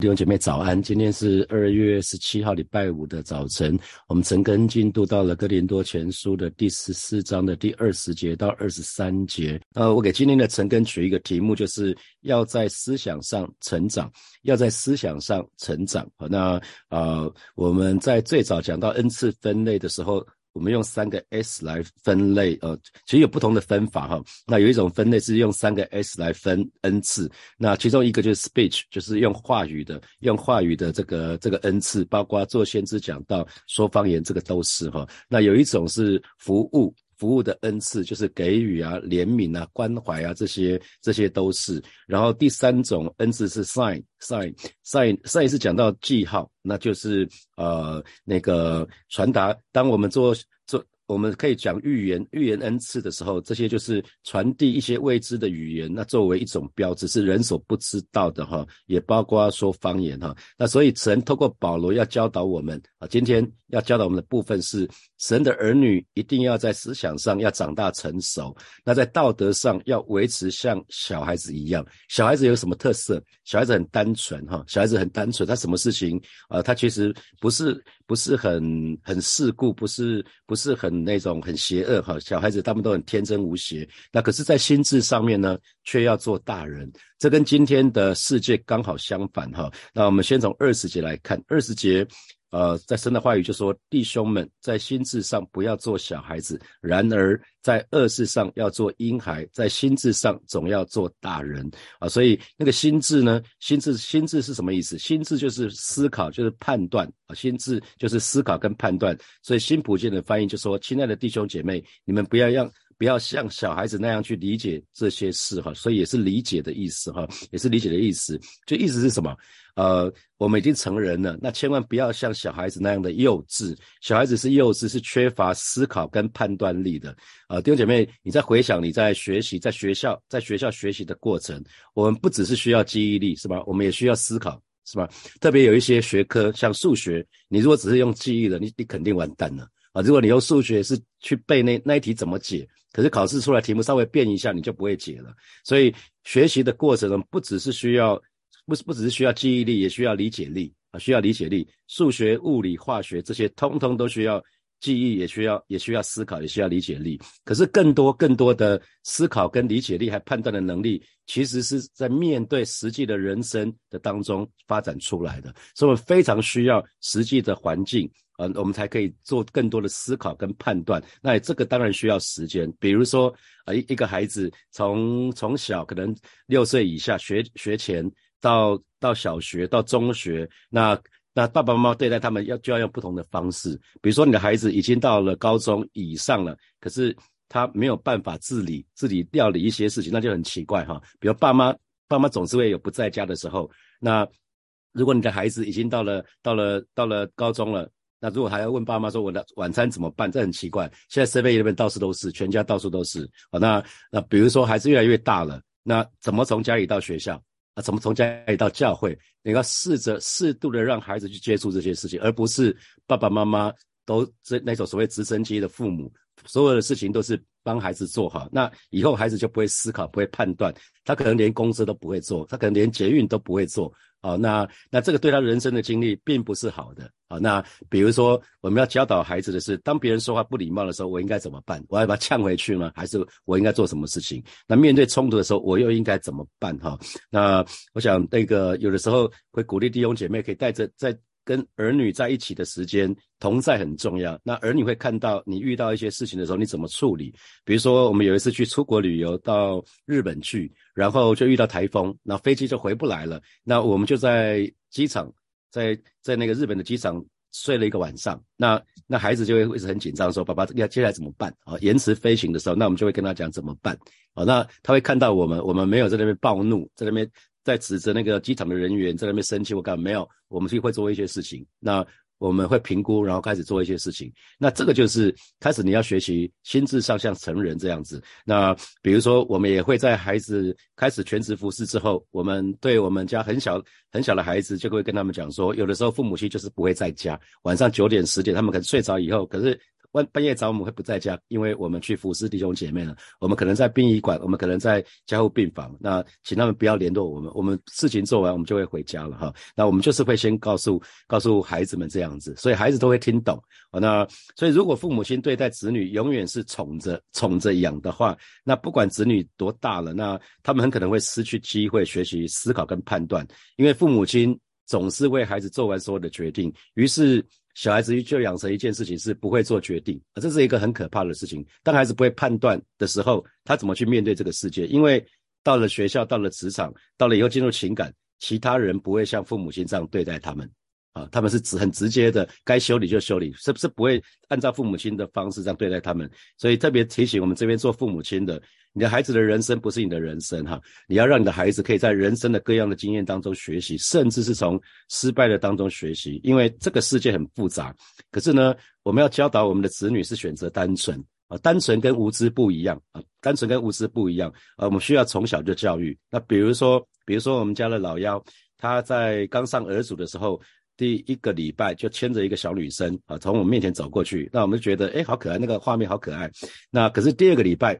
弟兄姐妹早安，今天是二月十七号礼拜五的早晨，我们陈根进度到了哥林多前书的第十四章的第二十节到二十三节。呃，我给今天的陈根取一个题目，就是要在思想上成长，要在思想上成长。好，那啊，我们在最早讲到 N 次分类的时候。我们用三个 S 来分类，呃，其实有不同的分法哈。那有一种分类是用三个 S 来分 N 次，那其中一个就是 Speech，就是用话语的，用话语的这个这个 N 次，包括做先知讲到、说方言，这个都是哈。那有一种是服务。服务的恩赐就是给予啊、怜悯啊、关怀啊，这些这些都是。然后第三种恩赐是 sign，sign，sign，sign 是讲到记号，那就是呃那个传达。当我们做做。我们可以讲预言，预言恩赐的时候，这些就是传递一些未知的语言，那作为一种标志，是人所不知道的哈，也包括说方言哈。那所以神透过保罗要教导我们啊，今天要教导我们的部分是，神的儿女一定要在思想上要长大成熟，那在道德上要维持像小孩子一样。小孩子有什么特色？小孩子很单纯哈，小孩子很单纯，他什么事情啊，他其实不是不是很很世故，不是不是很。那种很邪恶哈，小孩子他们都很天真无邪，那可是，在心智上面呢，却要做大人，这跟今天的世界刚好相反哈。那我们先从二十节来看，二十节。呃，在神的话语就说，弟兄们在心智上不要做小孩子，然而在恶事上要做婴孩，在心智上总要做大人啊。所以那个心智呢，心智心智是什么意思？心智就是思考，就是判断啊。心智就是思考跟判断。所以新普健的翻译就说：亲爱的弟兄姐妹，你们不要让。不要像小孩子那样去理解这些事哈，所以也是理解的意思哈，也是理解的意思。就意思是什么？呃，我们已经成人了，那千万不要像小孩子那样的幼稚。小孩子是幼稚，是缺乏思考跟判断力的。呃，弟兄姐妹，你在回想你在学习，在学校，在学校学习的过程，我们不只是需要记忆力，是吧？我们也需要思考，是吧？特别有一些学科，像数学，你如果只是用记忆的，你你肯定完蛋了啊！如果你用数学是去背那那一题怎么解？可是考试出来题目稍微变一下，你就不会解了。所以学习的过程中，不只是需要，不是不只是需要记忆力，也需要理解力啊，需要理解力。数学、物理、化学这些，通通都需要记忆，也需要也需要思考，也需要理解力。可是更多更多的思考跟理解力，还判断的能力，其实是在面对实际的人生的当中发展出来的。所以我们非常需要实际的环境。嗯，我们才可以做更多的思考跟判断。那这个当然需要时间。比如说，呃，一一个孩子从从小可能六岁以下学学前到到小学到中学，那那爸爸妈妈对待他们要就要用不同的方式。比如说，你的孩子已经到了高中以上了，可是他没有办法自理自理料理一些事情，那就很奇怪哈。比如爸妈爸妈总是会有不在家的时候，那如果你的孩子已经到了到了到了高中了。那如果还要问爸妈说我的晚餐怎么办？这很奇怪。现在设备那边到处都是，全家到处都是。好，那那比如说孩子越来越大了，那怎么从家里到学校？啊，怎么从家里到教会？你要试着适度的让孩子去接触这些事情，而不是爸爸妈妈都这那种所谓直升机的父母，所有的事情都是帮孩子做好。那以后孩子就不会思考，不会判断，他可能连公司都不会做，他可能连捷运都不会做。好，那那这个对他人生的经历并不是好的。好，那比如说我们要教导孩子的是，当别人说话不礼貌的时候，我应该怎么办？我要把他呛回去吗？还是我应该做什么事情？那面对冲突的时候，我又应该怎么办？哈，那我想那个有的时候会鼓励弟兄姐妹可以带着在。跟儿女在一起的时间同在很重要。那儿女会看到你遇到一些事情的时候，你怎么处理？比如说，我们有一次去出国旅游到日本去，然后就遇到台风，那飞机就回不来了。那我们就在机场，在在那个日本的机场睡了一个晚上。那那孩子就会一直很紧张，说：“爸爸，要接下来怎么办？”啊，延迟飞行的时候，那我们就会跟他讲怎么办。啊，那他会看到我们，我们没有在那边暴怒，在那边。在指责那个机场的人员在那边生气，我干没有？我们去会做一些事情。那我们会评估，然后开始做一些事情。那这个就是开始你要学习心智上像成人这样子。那比如说，我们也会在孩子开始全职服侍之后，我们对我们家很小很小的孩子，就会跟他们讲说，有的时候父母亲就是不会在家，晚上九点十点他们可能睡着以后，可是。半半夜找我们会不在家，因为我们去服侍弟兄姐妹了。我们可能在殡仪馆，我们可能在加护病房。那请他们不要联络我们，我们事情做完，我们就会回家了哈。那我们就是会先告诉告诉孩子们这样子，所以孩子都会听懂。那所以如果父母亲对待子女永远是宠着宠着养的话，那不管子女多大了，那他们很可能会失去机会学习思考跟判断，因为父母亲总是为孩子做完所有的决定，于是。小孩子就养成一件事情是不会做决定啊，这是一个很可怕的事情。当孩子不会判断的时候，他怎么去面对这个世界？因为到了学校，到了职场，到了以后进入情感，其他人不会像父母亲这样对待他们啊，他们是直很直接的，该修理就修理，是不是不会按照父母亲的方式这样对待他们？所以特别提醒我们这边做父母亲的。你的孩子的人生不是你的人生哈，你要让你的孩子可以在人生的各样的经验当中学习，甚至是从失败的当中学习，因为这个世界很复杂。可是呢，我们要教导我们的子女是选择单纯啊，单纯跟无知不一样啊，单纯跟无知不一样啊，我们需要从小就教育。那比如说，比如说我们家的老幺，他在刚上儿组的时候，第一个礼拜就牵着一个小女生啊，从我们面前走过去，那我们就觉得哎，好可爱，那个画面好可爱。那可是第二个礼拜。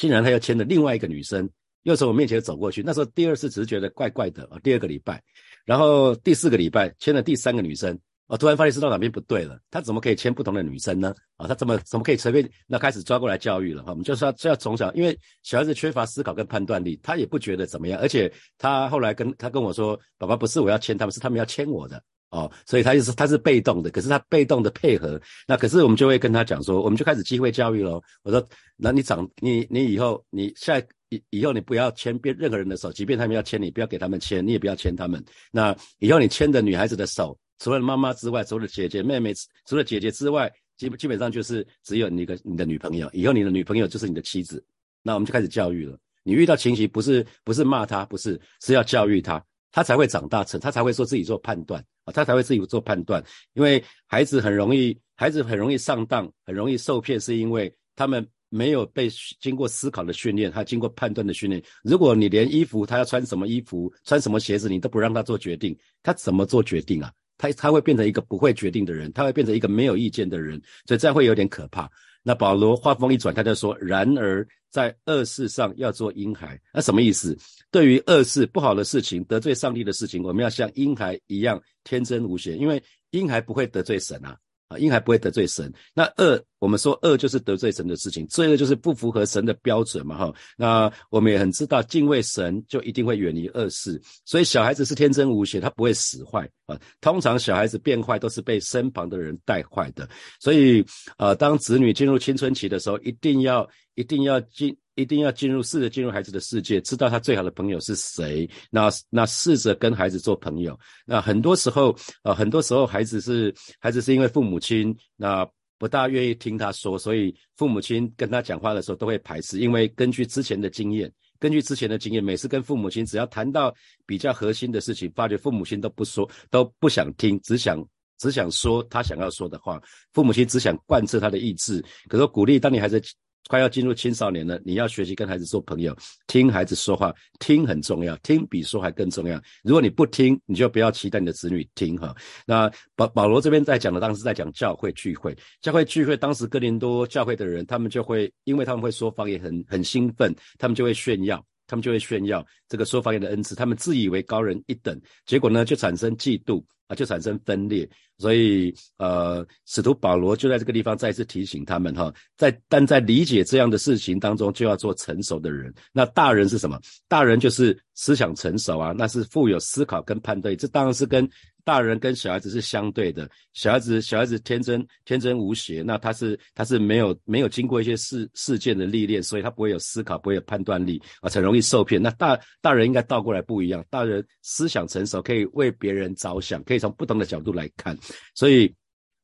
竟然他又牵着另外一个女生，又从我面前走过去。那时候第二次只是觉得怪怪的啊。第二个礼拜，然后第四个礼拜牵了第三个女生，我突然发现知道哪边不对了。他怎么可以牵不同的女生呢？啊，他怎么怎么可以随便？那开始抓过来教育了哈。我们就是要就要从小，因为小孩子缺乏思考跟判断力，他也不觉得怎么样。而且他后来跟他跟我说：“爸爸不是我要牵他们，是他们要牵我的。”哦，所以他就是他是被动的，可是他被动的配合，那可是我们就会跟他讲说，我们就开始机会教育喽。我说，那你长你你以后你下以以后你不要牵别任何人的手，即便他们要牵你，不要给他们牵，你也不要牵他们。那以后你牵的女孩子的手，除了妈妈之外，除了姐姐妹妹，除了姐姐之外，基基本上就是只有你个你的女朋友。以后你的女朋友就是你的妻子。那我们就开始教育了。你遇到情形不是不是骂他，不是是要教育他。他才会长大成，他才会说自己做判断啊，他才会自己做判断。因为孩子很容易，孩子很容易上当，很容易受骗，是因为他们没有被经过思考的训练，他经过判断的训练。如果你连衣服他要穿什么衣服、穿什么鞋子，你都不让他做决定，他怎么做决定啊？他他会变成一个不会决定的人，他会变成一个没有意见的人，所以这样会有点可怕。那保罗话锋一转，他就说：“然而在恶事上要做婴孩。”那什么意思？对于恶事、不好的事情、得罪上帝的事情，我们要像婴孩一样天真无邪，因为婴孩不会得罪神啊。啊，婴孩不会得罪神。那恶，我们说恶就是得罪神的事情，罪恶就是不符合神的标准嘛，哈。那我们也很知道，敬畏神就一定会远离恶事。所以小孩子是天真无邪，他不会使坏啊。通常小孩子变坏都是被身旁的人带坏的。所以，呃，当子女进入青春期的时候，一定要一定要进。一定要进入试着进入孩子的世界，知道他最好的朋友是谁。那那试着跟孩子做朋友。那很多时候，呃，很多时候孩子是孩子是因为父母亲那不大愿意听他说，所以父母亲跟他讲话的时候都会排斥。因为根据之前的经验，根据之前的经验，每次跟父母亲只要谈到比较核心的事情，发觉父母亲都不说，都不想听，只想只想说他想要说的话。父母亲只想贯彻他的意志。可是鼓励，当你孩子。快要进入青少年了，你要学习跟孩子做朋友，听孩子说话，听很重要，听比说还更重要。如果你不听，你就不要期待你的子女听哈。那保保罗这边在讲的，当时在讲教会聚会，教会聚会，当时哥林多教会的人，他们就会，因为他们会说方言，很很兴奋，他们就会炫耀，他们就会炫耀这个说方言的恩赐，他们自以为高人一等，结果呢，就产生嫉妒。啊，就产生分裂，所以呃，使徒保罗就在这个地方再次提醒他们哈，在但在理解这样的事情当中，就要做成熟的人。那大人是什么？大人就是思想成熟啊，那是富有思考跟判断，这当然是跟。大人跟小孩子是相对的，小孩子小孩子天真天真无邪，那他是他是没有没有经过一些事事件的历练，所以他不会有思考，不会有判断力啊，很容易受骗。那大大人应该倒过来不一样，大人思想成熟，可以为别人着想，可以从不同的角度来看。所以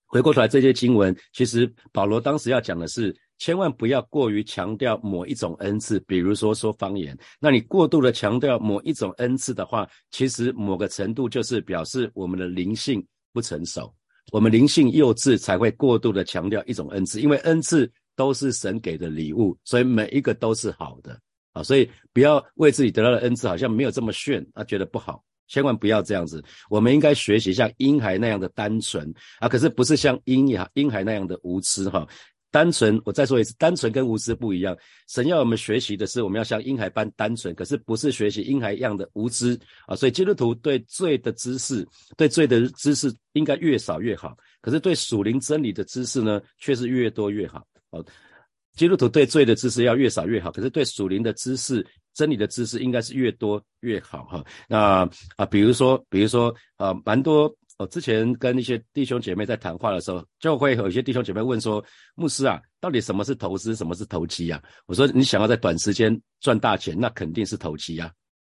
回过头来，这些经文其实保罗当时要讲的是。千万不要过于强调某一种恩赐，比如说说方言。那你过度的强调某一种恩赐的话，其实某个程度就是表示我们的灵性不成熟，我们灵性幼稚才会过度的强调一种恩赐。因为恩赐都是神给的礼物，所以每一个都是好的啊。所以不要为自己得到的恩赐好像没有这么炫啊，觉得不好。千万不要这样子。我们应该学习像婴孩那样的单纯啊，可是不是像婴孩婴孩那样的无知哈。单纯，我再说一次，单纯跟无知不一样。神要我们学习的是，我们要像婴孩般单纯，可是不是学习婴孩一样的无知啊。所以基督徒对罪的知识，对罪的知识应该越少越好。可是对属灵真理的知识呢，却是越多越好。哦，基督徒对罪的知识要越少越好，可是对属灵的知识、真理的知识应该是越多越好哈。那啊，比如说，比如说啊，蛮多。哦，之前跟一些弟兄姐妹在谈话的时候，就会有一些弟兄姐妹问说：“牧师啊，到底什么是投资，什么是投机啊？”我说：“你想要在短时间赚大钱，那肯定是投机啊，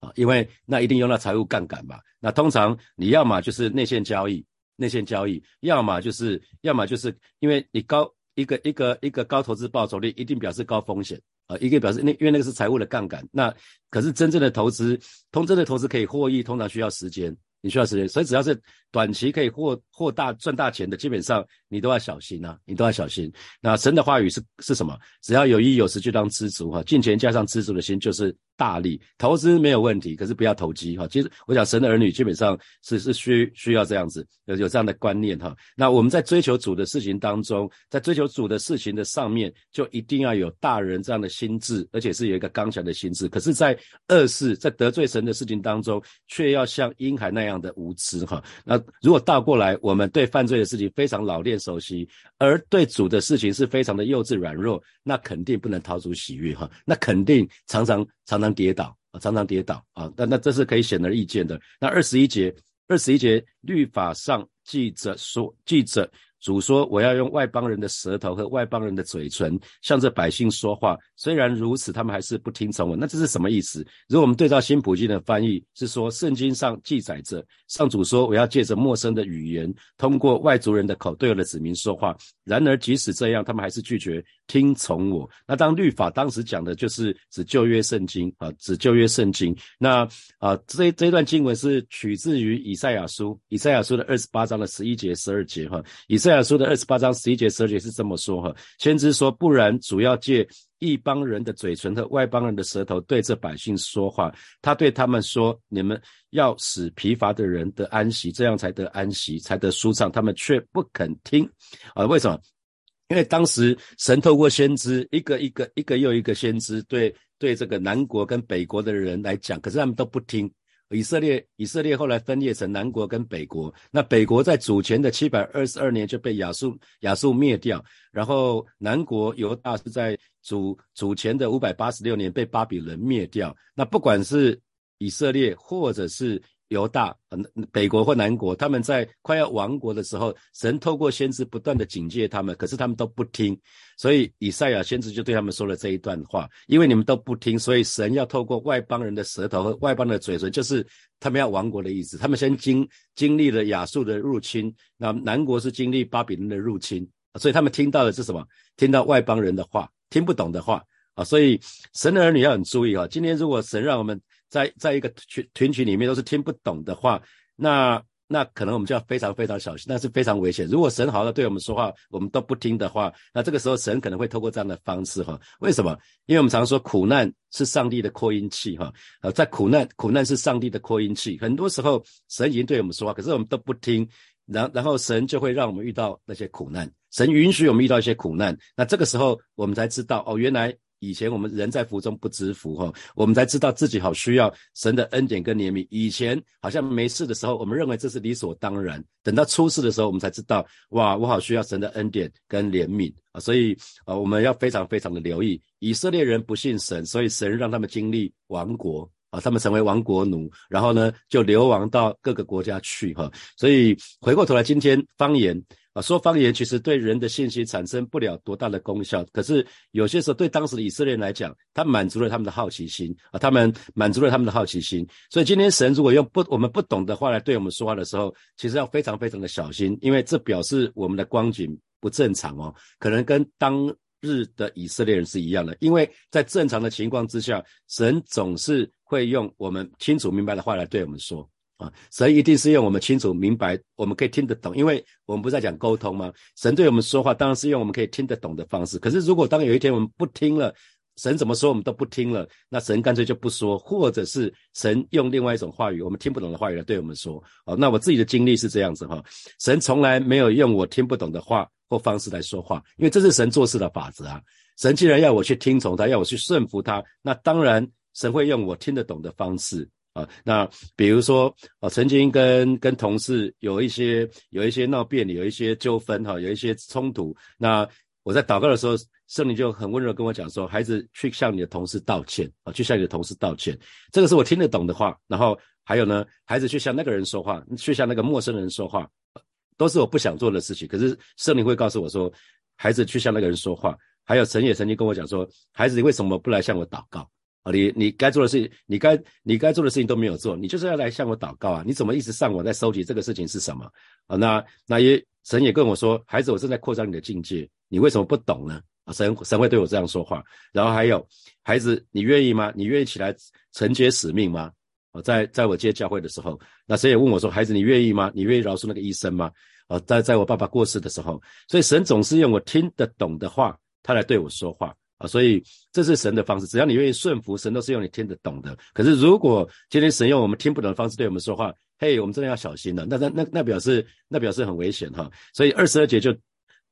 啊，因为那一定用到财务杠杆嘛。那通常你要么就是内线交易，内线交易，要么就是，要么就是因为你高一个一个一个高投资报酬率，一定表示高风险啊，一个表示那因为那个是财务的杠杆。那可是真正的投资，通真的投资可以获益，通常需要时间。”你需要时间，所以只要是短期可以获获大赚大钱的，基本上你都要小心啊，你都要小心。那神的话语是是什么？只要有意有时就当知足哈，进钱加上知足的心就是大力。投资没有问题，可是不要投机哈。其实我想神的儿女基本上是是需需要这样子有有这样的观念哈。那我们在追求主的事情当中，在追求主的事情的上面，就一定要有大人这样的心智，而且是有一个刚强的心智。可是，在恶事在得罪神的事情当中，却要像婴孩那。样的无知哈，那如果倒过来，我们对犯罪的事情非常老练熟悉，而对主的事情是非常的幼稚软弱，那肯定不能逃出喜悦哈，那肯定常常常常跌倒啊，常常跌倒啊，那那这是可以显而易见的。那二十一节，二十一节律法上记着说，记着。主说：“我要用外邦人的舌头和外邦人的嘴唇，向着百姓说话。虽然如此，他们还是不听从我。那这是什么意思？如果我们对照新普京的翻译，是说圣经上记载着，上主说：我要借着陌生的语言，通过外族人的口对我的子民说话。然而，即使这样，他们还是拒绝听从我。那当律法当时讲的就是指旧约圣经啊，指旧约圣经。那啊，这这段经文是取自于以赛亚书，以赛亚书的二十八章的十一节、十二节哈，以。赛亚书的二十八章十一节、十二节是这么说哈，先知说，不然主要借一帮人的嘴唇和外邦人的舌头对着百姓说话，他对他们说：你们要使疲乏的人得安息，这样才得安息，才得舒畅。他们却不肯听啊？为什么？因为当时神透过先知一个一个一个又一个先知对对这个南国跟北国的人来讲，可是他们都不听。以色列，以色列后来分裂成南国跟北国。那北国在主前的七百二十二年就被亚述亚述灭掉，然后南国犹大是在主主前的五百八十六年被巴比伦灭掉。那不管是以色列或者是犹大，北国或南国，他们在快要亡国的时候，神透过先知不断的警戒他们，可是他们都不听，所以以赛亚先知就对他们说了这一段话：因为你们都不听，所以神要透过外邦人的舌头和外邦的嘴唇，就是他们要亡国的意思。他们先经经历了亚述的入侵，那南国是经历巴比伦的入侵，所以他们听到的是什么？听到外邦人的话，听不懂的话啊！所以神的儿女要很注意啊！今天如果神让我们在在一个群群群里面都是听不懂的话，那那可能我们就要非常非常小心，那是非常危险。如果神好的对我们说话，我们都不听的话，那这个时候神可能会透过这样的方式哈。为什么？因为我们常说苦难是上帝的扩音器哈。呃，在苦难苦难是上帝的扩音器，很多时候神已经对我们说话，可是我们都不听，然然后神就会让我们遇到那些苦难，神允许我们遇到一些苦难，那这个时候我们才知道哦，原来。以前我们人在福中不知福哈，我们才知道自己好需要神的恩典跟怜悯。以前好像没事的时候，我们认为这是理所当然。等到出事的时候，我们才知道，哇，我好需要神的恩典跟怜悯啊！所以啊，我们要非常非常的留意，以色列人不信神，所以神让他们经历亡国啊，他们成为亡国奴，然后呢就流亡到各个国家去哈。所以回过头来，今天方言。啊，说方言其实对人的信息产生不了多大的功效，可是有些时候对当时的以色列人来讲，他满足了他们的好奇心啊，他们满足了他们的好奇心。所以今天神如果用不我们不懂的话来对我们说话的时候，其实要非常非常的小心，因为这表示我们的光景不正常哦，可能跟当日的以色列人是一样的。因为在正常的情况之下，神总是会用我们清楚明白的话来对我们说。啊，神一定是用我们清楚明白，我们可以听得懂，因为我们不在讲沟通吗？神对我们说话，当然是用我们可以听得懂的方式。可是如果当有一天我们不听了，神怎么说我们都不听了，那神干脆就不说，或者是神用另外一种话语，我们听不懂的话语来对我们说。哦，那我自己的经历是这样子哈，神从来没有用我听不懂的话或方式来说话，因为这是神做事的法则啊。神既然要我去听从他，要我去顺服他，那当然神会用我听得懂的方式啊。那比如说，啊，曾经跟跟同事有一些有一些闹别扭，有一些纠纷哈，有一些冲突。那我在祷告的时候，圣灵就很温柔跟我讲说：“孩子，去向你的同事道歉啊，去向你的同事道歉。”这个是我听得懂的话。然后还有呢，孩子去向那个人说话，去向那个陌生人说话，都是我不想做的事情。可是圣灵会告诉我说：“孩子，去向那个人说话。”还有神也曾经跟我讲说，孩子，你为什么不来向我祷告你你该做的事情，你该你该做的事情都没有做，你就是要来向我祷告啊？你怎么一直上网在收集这个事情是什么啊？那那也神也跟我说，孩子，我正在扩张你的境界，你为什么不懂呢？啊，神神会对我这样说话。然后还有孩子，你愿意吗？你愿意起来承接使命吗？啊，在在我接教会的时候，那神也问我说，孩子，你愿意吗？你愿意饶恕那个医生吗？啊，在在我爸爸过世的时候，所以神总是用我听得懂的话。他来对我说话啊，所以这是神的方式。只要你愿意顺服，神都是用你听得懂的。可是如果今天神用我们听不懂的方式对我们说话，嘿，我们真的要小心了。那那那那表示那表示很危险哈。所以二十二节就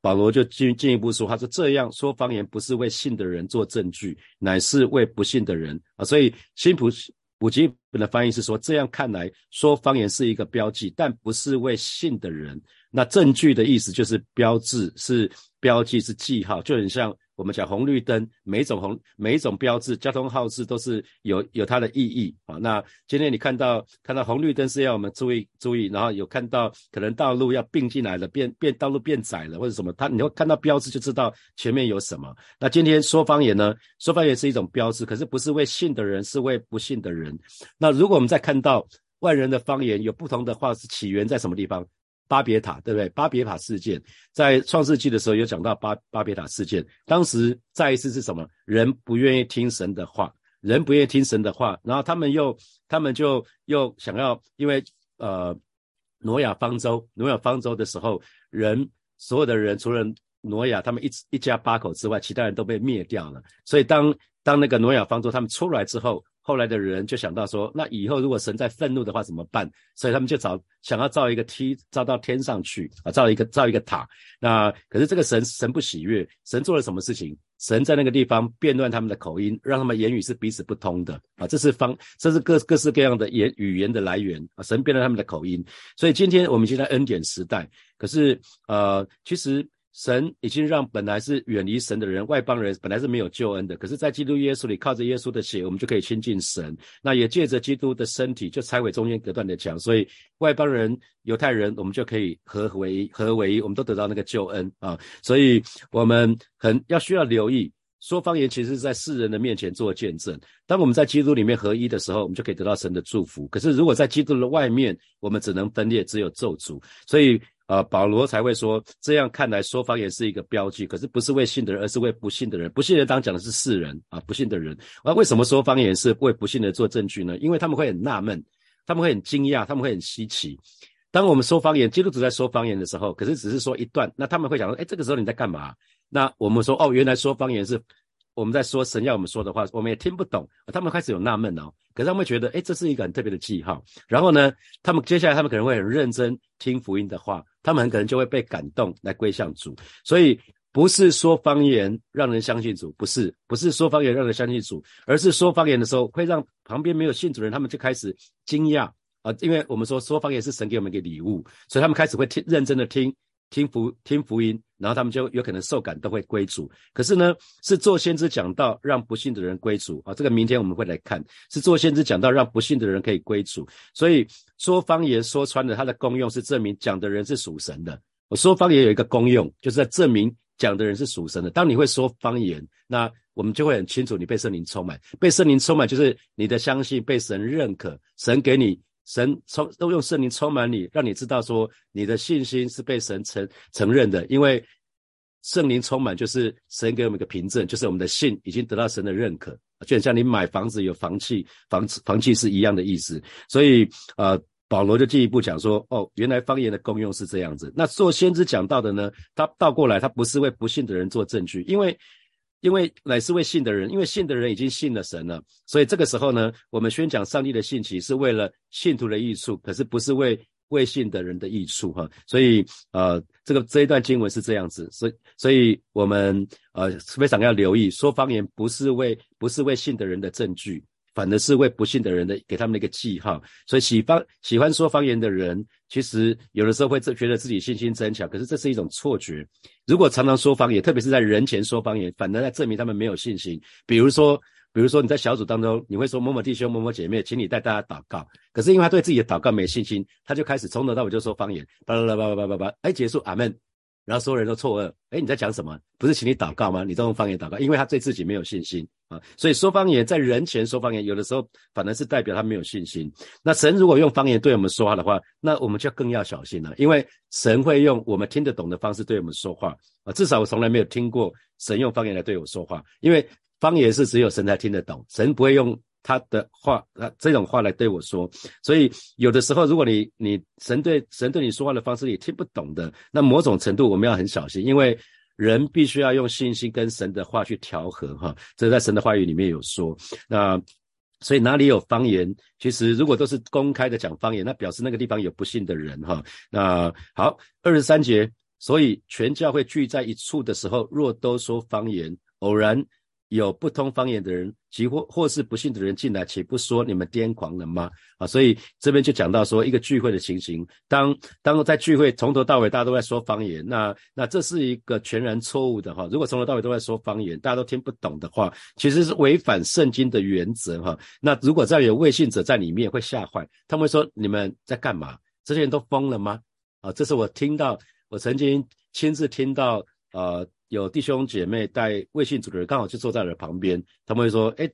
保罗就进进一步说，他说这样说方言不是为信的人做证据，乃是为不信的人啊。所以新普普吉本的翻译是说，这样看来说方言是一个标记，但不是为信的人。那证据的意思就是标志，是标记，是记号，就很像我们讲红绿灯，每一种红每一种标志，交通号志都是有有它的意义啊。那今天你看到看到红绿灯是要我们注意注意，然后有看到可能道路要并进来了，变变道路变窄了或者什么，它你会看到标志就知道前面有什么。那今天说方言呢？说方言是一种标志，可是不是为信的人，是为不信的人。那如果我们再看到万人的方言有不同的话，是起源在什么地方？巴别塔，对不对？巴别塔事件在创世纪的时候有讲到巴巴别塔事件，当时再一次是什么？人不愿意听神的话，人不愿意听神的话，然后他们又他们就又想要，因为呃挪亚方舟，挪亚方舟的时候，人所有的人除了挪亚他们一一家八口之外，其他人都被灭掉了。所以当当那个挪亚方舟他们出来之后，后来的人就想到说，那以后如果神在愤怒的话怎么办？所以他们就找想要造一个梯，造到天上去啊，造一个造一个塔。那可是这个神神不喜悦，神做了什么事情？神在那个地方变乱他们的口音，让他们言语是彼此不通的啊。这是方，这是各各式各样的言语言的来源啊。神变了他们的口音，所以今天我们现在恩典时代，可是呃，其实。神已经让本来是远离神的人，外邦人本来是没有救恩的，可是，在基督耶稣里，靠着耶稣的血，我们就可以亲近神。那也借着基督的身体，就拆毁中间隔断的墙，所以外邦人、犹太人，我们就可以合为合为一，我们都得到那个救恩啊。所以，我们很要需要留意，说方言其实是在世人的面前做见证。当我们在基督里面合一的时候，我们就可以得到神的祝福。可是，如果在基督的外面，我们只能分裂，只有咒诅。所以。啊，保罗才会说，这样看来说方言是一个标记，可是不是为信的人，而是为不信的人。不信的人当讲的是世人啊，不信的人。那为什么说方言是为不信的做证据呢？因为他们会很纳闷，他们会很惊讶，他们会很稀奇。当我们说方言，基督徒在说方言的时候，可是只是说一段，那他们会想说，哎，这个时候你在干嘛？那我们说，哦，原来说方言是。我们在说神要我们说的话，我们也听不懂，他们开始有纳闷哦。可是他们觉得，哎，这是一个很特别的记号。然后呢，他们接下来他们可能会很认真听福音的话，他们很可能就会被感动来归向主。所以不是说方言让人相信主，不是，不是说方言让人相信主，而是说方言的时候会让旁边没有信主人他们就开始惊讶啊，因为我们说说方言是神给我们一个礼物，所以他们开始会听认真的听。听福听福音，然后他们就有可能受感，都会归主。可是呢，是做先知讲道，让不信的人归主啊。这个明天我们会来看，是做先知讲道，让不信的人可以归主。所以说方言说穿了，它的功用是证明讲的人是属神的。我说方言有一个功用，就是在证明讲的人是属神的。当你会说方言，那我们就会很清楚你被圣灵充满，被圣灵充满就是你的相信被神认可，神给你。神充都用圣灵充满你，让你知道说你的信心是被神承承认的，因为圣灵充满就是神给我们一个凭证，就是我们的信已经得到神的认可，就像你买房子有房契，房房契是一样的意思。所以呃，保罗就进一步讲说，哦，原来方言的功用是这样子。那做先知讲到的呢，他倒过来，他不是为不信的人做证据，因为。因为乃是为信的人，因为信的人已经信了神了，所以这个时候呢，我们宣讲上帝的信息是为了信徒的益处，可是不是为未信的人的益处哈。所以呃，这个这一段经文是这样子，所以所以我们呃非常要留意，说方言不是为不是为信的人的证据。反而是为不信的人的给他们的一个记号，所以喜方喜欢说方言的人，其实有的时候会觉得自己信心增强，可是这是一种错觉。如果常常说方言，特别是在人前说方言，反而在证明他们没有信心。比如说，比如说你在小组当中，你会说某某弟兄、某某姐妹，请你带大家祷告，可是因为他对自己的祷告没信心，他就开始从头到尾就说方言，巴拉巴拉巴拉巴拉，哎，结束，阿门。然后所有人都错愕，哎，你在讲什么？不是请你祷告吗？你都用方言祷告，因为他对自己没有信心啊。所以说方言在人前说方言，有的时候反而是代表他没有信心。那神如果用方言对我们说话的话，那我们就更要小心了，因为神会用我们听得懂的方式对我们说话啊。至少我从来没有听过神用方言来对我说话，因为方言是只有神才听得懂，神不会用。他的话，他这种话来对我说，所以有的时候，如果你你神对神对你说话的方式你听不懂的，那某种程度我们要很小心，因为人必须要用信心跟神的话去调和哈，这在神的话语里面有说。那所以哪里有方言，其实如果都是公开的讲方言，那表示那个地方有不信的人哈。那好，二十三节，所以全教会聚在一处的时候，若都说方言，偶然。有不通方言的人，即或或是不信的人进来，岂不说你们癫狂了吗？啊，所以这边就讲到说一个聚会的情形，当当在聚会从头到尾大家都在说方言，那那这是一个全然错误的哈。如果从头到尾都在说方言，大家都听不懂的话，其实是违反圣经的原则哈。那如果再有未信者在里面，会吓坏，他们会说你们在干嘛？这些人都疯了吗？啊，这是我听到，我曾经亲自听到，呃。有弟兄姐妹带微信组的人刚好就坐在了旁边，他们会说：“哎，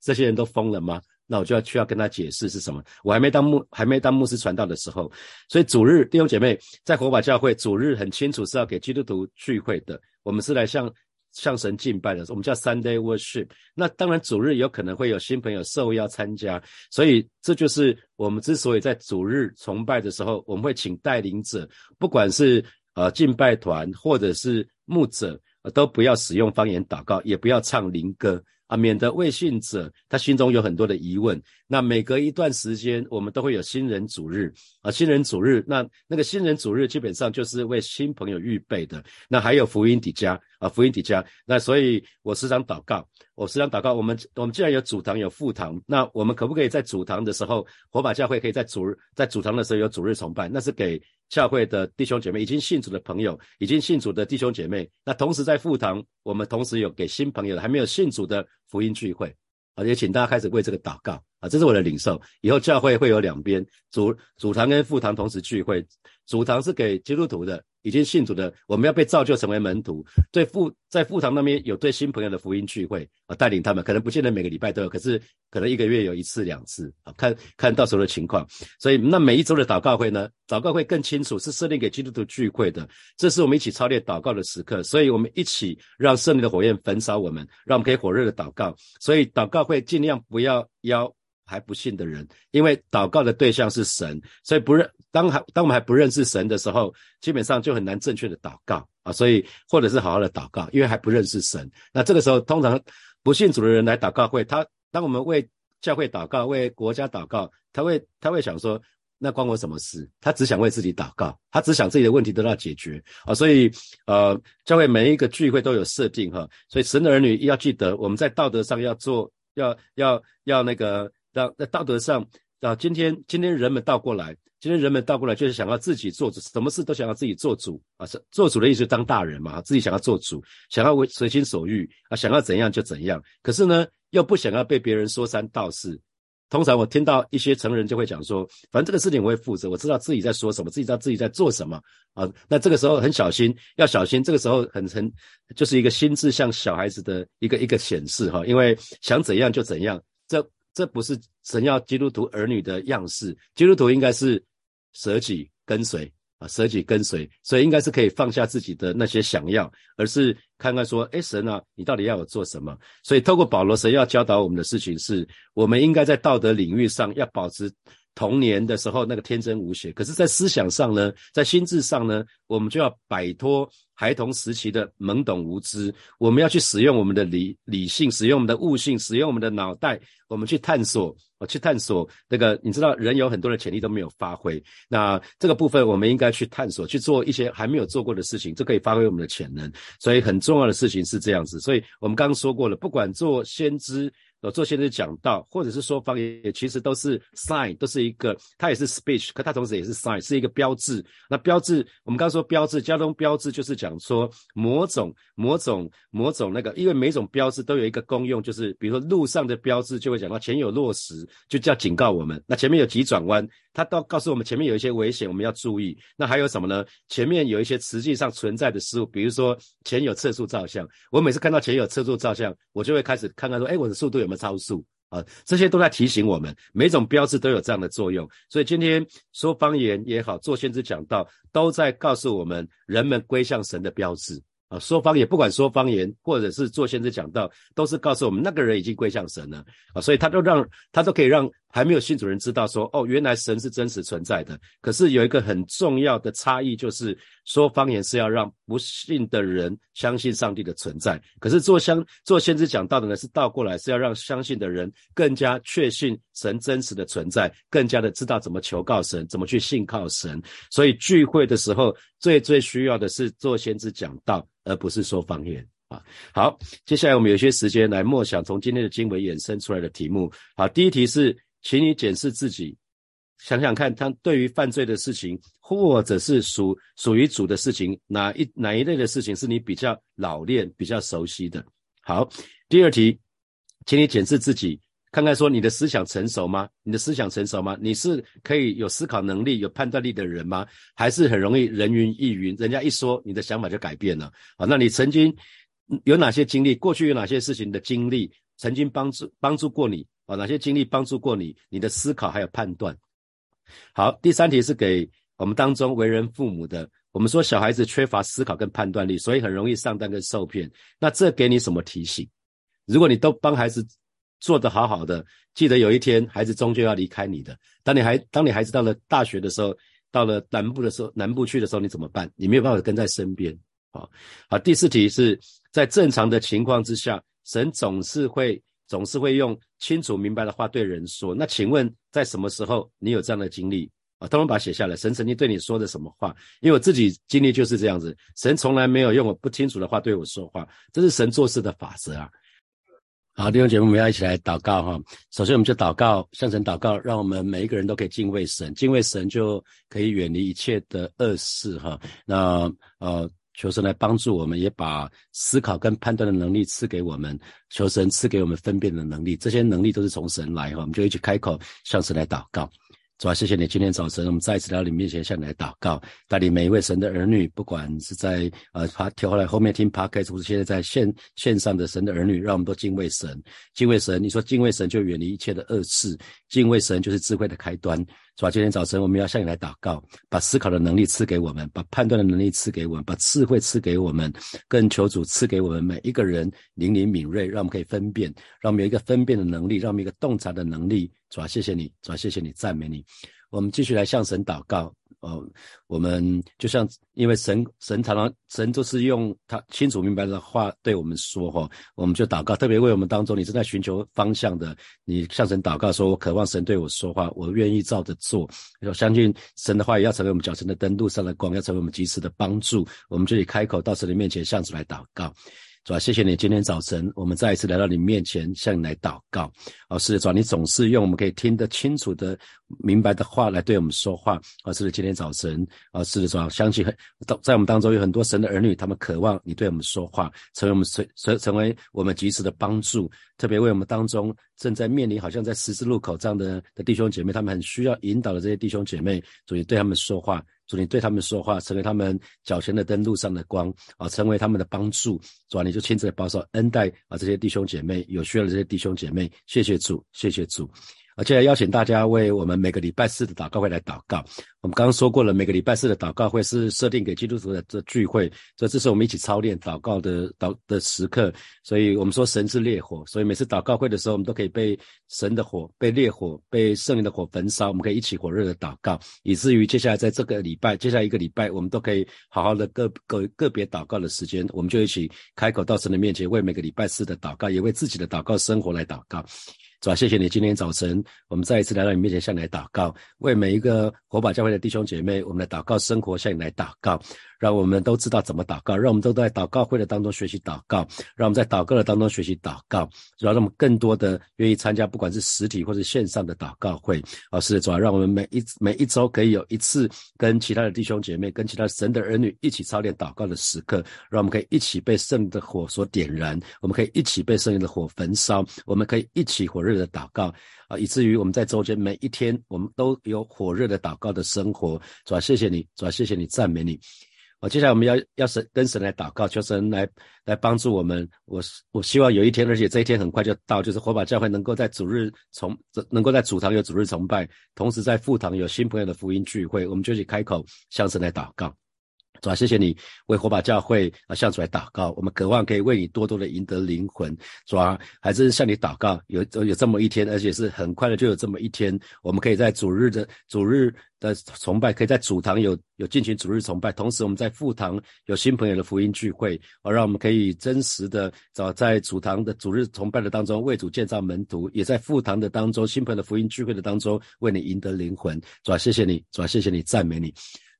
这些人都疯了吗？”那我就要需要跟他解释是什么。我还没当牧还没当牧师传道的时候，所以主日弟兄姐妹在火把教会主日很清楚是要给基督徒聚会的，我们是来向向神敬拜的，我们叫 Sunday Worship。那当然主日有可能会有新朋友受邀参加，所以这就是我们之所以在主日崇拜的时候，我们会请带领者，不管是呃敬拜团或者是。牧者都不要使用方言祷告，也不要唱灵歌啊，免得未信者他心中有很多的疑问。那每隔一段时间，我们都会有新人主日啊，新人主日，那那个新人主日基本上就是为新朋友预备的。那还有福音底加啊，福音底下。那所以我时常祷告，我时常祷告。我们我们既然有主堂有副堂，那我们可不可以在主堂的时候，火把教会可以在主日在主堂的时候有主日崇拜？那是给。教会的弟兄姐妹，已经信主的朋友，已经信主的弟兄姐妹，那同时在副堂，我们同时有给新朋友还没有信主的福音聚会，啊，也请大家开始为这个祷告啊，这是我的领受。以后教会会有两边主主堂跟副堂同时聚会，主堂是给基督徒的。已经信主的，我们要被造就成为门徒。对父在父堂那边有对新朋友的福音聚会啊，带领他们，可能不见得每个礼拜都有，可是可能一个月有一次两次啊，看看到时候的情况。所以那每一周的祷告会呢，祷告会更清楚是设立给基督徒聚会的，这是我们一起操练祷告的时刻。所以我们一起让圣灵的火焰焚烧我们，让我们可以火热的祷告。所以祷告会尽量不要邀。还不信的人，因为祷告的对象是神，所以不认当还当我们还不认识神的时候，基本上就很难正确的祷告啊。所以或者是好好的祷告，因为还不认识神。那这个时候，通常不信主的人来祷告会，他当我们为教会祷告、为国家祷告，他会他会想说，那关我什么事？他只想为自己祷告，他只想自己的问题得到解决啊。所以呃，教会每一个聚会都有设定哈，所以神的儿女要记得，我们在道德上要做，要要要那个。在在道德上啊，今天今天人们倒过来，今天人们倒过来就是想要自己做主，什么事都想要自己做主啊。做主的意思，当大人嘛，自己想要做主，想要为随心所欲啊，想要怎样就怎样。可是呢，又不想要被别人说三道四。通常我听到一些成人就会讲说，反正这个事情我会负责，我知道自己在说什么，自己知道自己在做什么啊。那这个时候很小心，要小心。这个时候很很就是一个心智像小孩子的一个一个显示哈，因为想怎样就怎样。这这不是神要基督徒儿女的样式，基督徒应该是舍己跟随啊，舍己跟随，所以应该是可以放下自己的那些想要，而是看看说，哎，神啊，你到底要我做什么？所以透过保罗，神要教导我们的事情是，我们应该在道德领域上要保持童年的时候那个天真无邪。可是，在思想上呢，在心智上呢，我们就要摆脱孩童时期的懵懂无知，我们要去使用我们的理理性，使用我们的悟性，使用我们的脑袋，我们去探索，我去探索那个，你知道，人有很多的潜力都没有发挥，那这个部分我们应该去探索，去做一些还没有做过的事情，这可以发挥我们的潜能。所以很重要的事情是这样子。所以我们刚刚说过了，不管做先知。做先生讲到，或者是说方言，其实都是 sign，都是一个，它也是 speech，可它同时也是 sign，是一个标志。那标志，我们刚刚说标志，交通标志就是讲说某种、某种、某种那个，因为每种标志都有一个功用，就是比如说路上的标志就会讲到前有落石，就叫警告我们；那前面有急转弯，它都告诉我们前面有一些危险，我们要注意。那还有什么呢？前面有一些实际上存在的事物，比如说前有测速照相，我每次看到前有测速照相，我就会开始看看说，哎，我的速度有没有？超速啊，这些都在提醒我们，每种标志都有这样的作用。所以今天说方言也好，做先知讲道，都在告诉我们人们归向神的标志啊。说方言，不管说方言，或者是做先知讲道，都是告诉我们那个人已经归向神了啊。所以他都让他都可以让。还没有信主人知道说，哦，原来神是真实存在的。可是有一个很重要的差异，就是说方言是要让不信的人相信上帝的存在。可是做相做先知讲道的呢，是倒过来，是要让相信的人更加确信神真实的存在，更加的知道怎么求告神，怎么去信靠神。所以聚会的时候，最最需要的是做先知讲道，而不是说方言啊。好，接下来我们有些时间来默想从今天的经文衍生出来的题目。好，第一题是。请你检视自己，想想看，他对于犯罪的事情，或者是属属于主的事情，哪一哪一类的事情是你比较老练、比较熟悉的？好，第二题，请你检视自己，看看说你的思想成熟吗？你的思想成熟吗？你是可以有思考能力、有判断力的人吗？还是很容易人云亦云，人家一说，你的想法就改变了？啊，那你曾经有哪些经历？过去有哪些事情的经历，曾经帮助帮助过你？啊，哪些经历帮助过你？你的思考还有判断。好，第三题是给我们当中为人父母的。我们说小孩子缺乏思考跟判断力，所以很容易上当跟受骗。那这给你什么提醒？如果你都帮孩子做得好好的，记得有一天孩子终究要离开你的。当你还当你孩子到了大学的时候，到了南部的时候，南部去的时候，你怎么办？你没有办法跟在身边。好，好，第四题是在正常的情况之下，神总是会。总是会用清楚明白的话对人说。那请问，在什么时候你有这样的经历啊？通通把它写下来。神曾经对你说的什么话？因为我自己经历就是这样子。神从来没有用我不清楚的话对我说话，这是神做事的法则啊。好，弟兄姐妹，我们要一起来祷告哈。首先，我们就祷告，向神祷告，让我们每一个人都可以敬畏神，敬畏神就可以远离一切的恶事哈。那呃。求神来帮助我们，也把思考跟判断的能力赐给我们。求神赐给我们分辨的能力，这些能力都是从神来哈。我们就一起开口向神来祷告。主啊，谢谢你今天早晨，我们再一次到你面前向你来祷告，带领每一位神的儿女，不管是在呃爬跳回来后面听 podcast，或是现在在线线上的神的儿女，让我们都敬畏神，敬畏神。你说敬畏神就远离一切的恶事，敬畏神就是智慧的开端。主啊，今天早晨我们要向你来祷告，把思考的能力赐给我们，把判断的能力赐给我们，把智慧赐给我们，更求主赐给我们每一个人灵灵敏锐，让我们可以分辨，让我们有一个分辨的能力，让我们一个洞察的能力。主啊，谢谢你，主啊，谢谢你，赞美你。我们继续来向神祷告。哦，我们就像因为神神常常神都是用他清楚明白的话对我们说哈，我们就祷告，特别为我们当中你正在寻求方向的，你向神祷告说，我渴望神对我说话，我愿意照着做。我相信神的话也要成为我们脚前的灯，路上的光，要成为我们及时的帮助。我们这里开口到神的面前向主来祷告。主啊，谢谢你今天早晨，我们再一次来到你面前，向你来祷告。哦，是的，主啊，你总是用我们可以听得清楚的、明白的话来对我们说话。哦，是的，今天早晨，哦，是的，主啊，相信很在我们当中有很多神的儿女，他们渴望你对我们说话，成为我们随成成为我们及时的帮助。特别为我们当中正在面临好像在十字路口这样的的弟兄姐妹，他们很需要引导的这些弟兄姐妹，主你对他们说话。主，你对他们说话，成为他们脚前的灯，路上的光啊，成为他们的帮助。主啊，你就亲自保守恩待啊这些弟兄姐妹，有需要的这些弟兄姐妹。谢谢主，谢谢主。而且邀请大家为我们每个礼拜四的祷告会来祷告。我们刚刚说过了，每个礼拜四的祷告会是设定给基督徒的这聚会，所以这是我们一起操练祷告的祷的时刻。所以我们说神是烈火，所以每次祷告会的时候，我们都可以被神的火、被烈火、被圣灵的火焚烧。我们可以一起火热的祷告，以至于接下来在这个礼拜、接下来一个礼拜，我们都可以好好的个个个别祷告的时间，我们就一起开口到神的面前，为每个礼拜四的祷告，也为自己的祷告生活来祷告。主啊，谢谢你今天早晨，我们再一次来到你面前向你来祷告，为每一个火把教会的弟兄姐妹，我们的祷告生活向你来祷告。让我们都知道怎么祷告，让我们都在祷告会的当中学习祷告，让我们在祷告的当中学习祷告，主要让我们更多的愿意参加，不管是实体或是线上的祷告会。啊，是主要让我们每一每一周可以有一次跟其他的弟兄姐妹、跟其他神的儿女一起操练祷告的时刻，让我们可以一起被圣的火所点燃，我们可以一起被圣灵的火焚烧，我们可以一起火热的祷告啊，以至于我们在周间每一天，我们都有火热的祷告的生活。主要谢谢你，主要谢谢你，赞美你。啊，接下来我们要要神跟神来祷告，求神来来帮助我们。我我希望有一天，而且这一天很快就到，就是火把教会能够在主日崇，能够在主堂有主日崇拜，同时在副堂有新朋友的福音聚会，我们就去开口向神来祷告。主啊，谢谢你为火把教会啊向主来祷告，我们渴望可以为你多多的赢得灵魂。主啊，还是向你祷告，有有这么一天，而且是很快的就有这么一天，我们可以在主日的主日的崇拜，可以在主堂有有进行主日崇拜，同时我们在副堂有新朋友的福音聚会，而让我们可以真实的早在主堂的主日崇拜的当中为主建造门徒，也在副堂的当中新朋友的福音聚会的当中为你赢得灵魂。主啊，谢谢你，主啊，谢谢你，赞美你。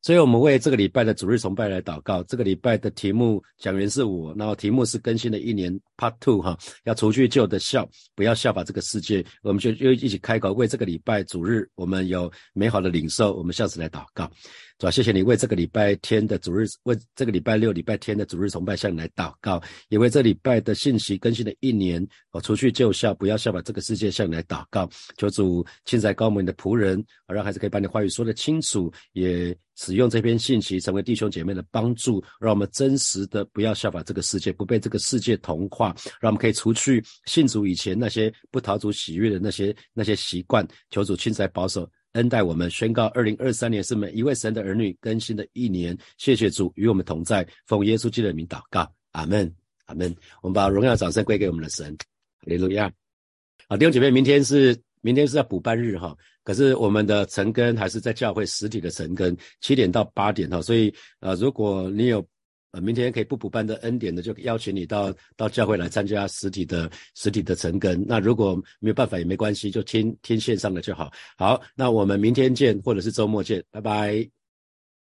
所以，我们为这个礼拜的主日崇拜来祷告。这个礼拜的题目讲员是我，然后题目是更新的一年 Part Two 哈，要除去旧的笑，不要效法这个世界。我们就又一起开口，为这个礼拜主日，我们有美好的领受，我们下次来祷告。主要谢谢你为这个礼拜天的主日，为这个礼拜六、礼拜天的主日崇拜向你来祷告，也为这礼拜的信息更新的一年，哦，除去旧校，不要效法这个世界，向你来祷告。求主亲在高门的仆人，让孩子可以把你话语说得清楚，也使用这篇信息成为弟兄姐妹的帮助，让我们真实的不要效法这个世界，不被这个世界同化，让我们可以除去信主以前那些不讨主喜悦的那些那些习惯。求主亲自保守。恩待我们，宣告二零二三年是每一位神的儿女更新的一年。谢谢主与我们同在，奉耶稣基督的名祷告，阿门，阿门。我们把荣耀掌声归给我们的神，哈利路亚。好，弟兄姐妹，明天是明天是在补班日哈，可是我们的晨更还是在教会实体的晨更，七点到八点哈，所以呃，如果你有。明天可以不补班的恩典的，就邀请你到到教会来参加实体的实体的成根。那如果没有办法也没关系，就听听线上的就好。好，那我们明天见，或者是周末见，拜拜。